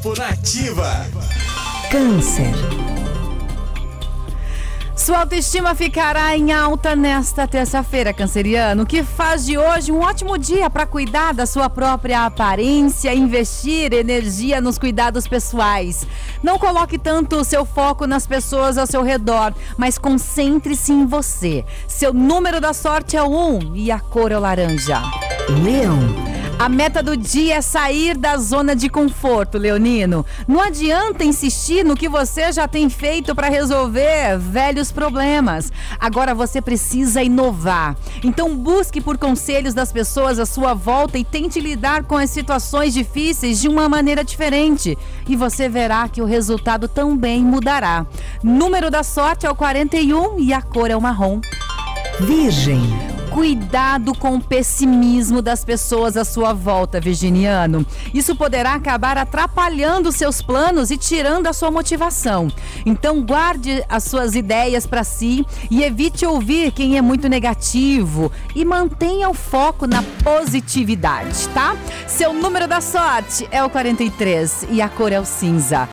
Horóscopo Nativa. Câncer. Sua autoestima ficará em alta nesta terça-feira, canceriano, que faz de hoje um ótimo dia para cuidar da sua própria aparência, investir energia nos cuidados pessoais. Não coloque tanto o seu foco nas pessoas ao seu redor, mas concentre-se em você. Seu número da sorte é 1 e a cor é o laranja. Leão. A meta do dia é sair da zona de conforto, Leonino. Não adianta insistir no que você já tem feito para resolver velhos problemas. Agora você precisa inovar. Então busque por conselhos das pessoas à sua volta e tente lidar com as situações difíceis de uma maneira diferente. E você verá que o resultado também mudará. Número da sorte é o 41 e a cor é o marrom. Virgem. Cuidado com o pessimismo das pessoas à sua volta, virginiano. Isso poderá acabar atrapalhando seus planos e tirando a sua motivação. Então, guarde as suas ideias para si e evite ouvir quem é muito negativo e mantenha o foco na positividade, tá? Seu número da sorte é o 43 e a cor é o cinza.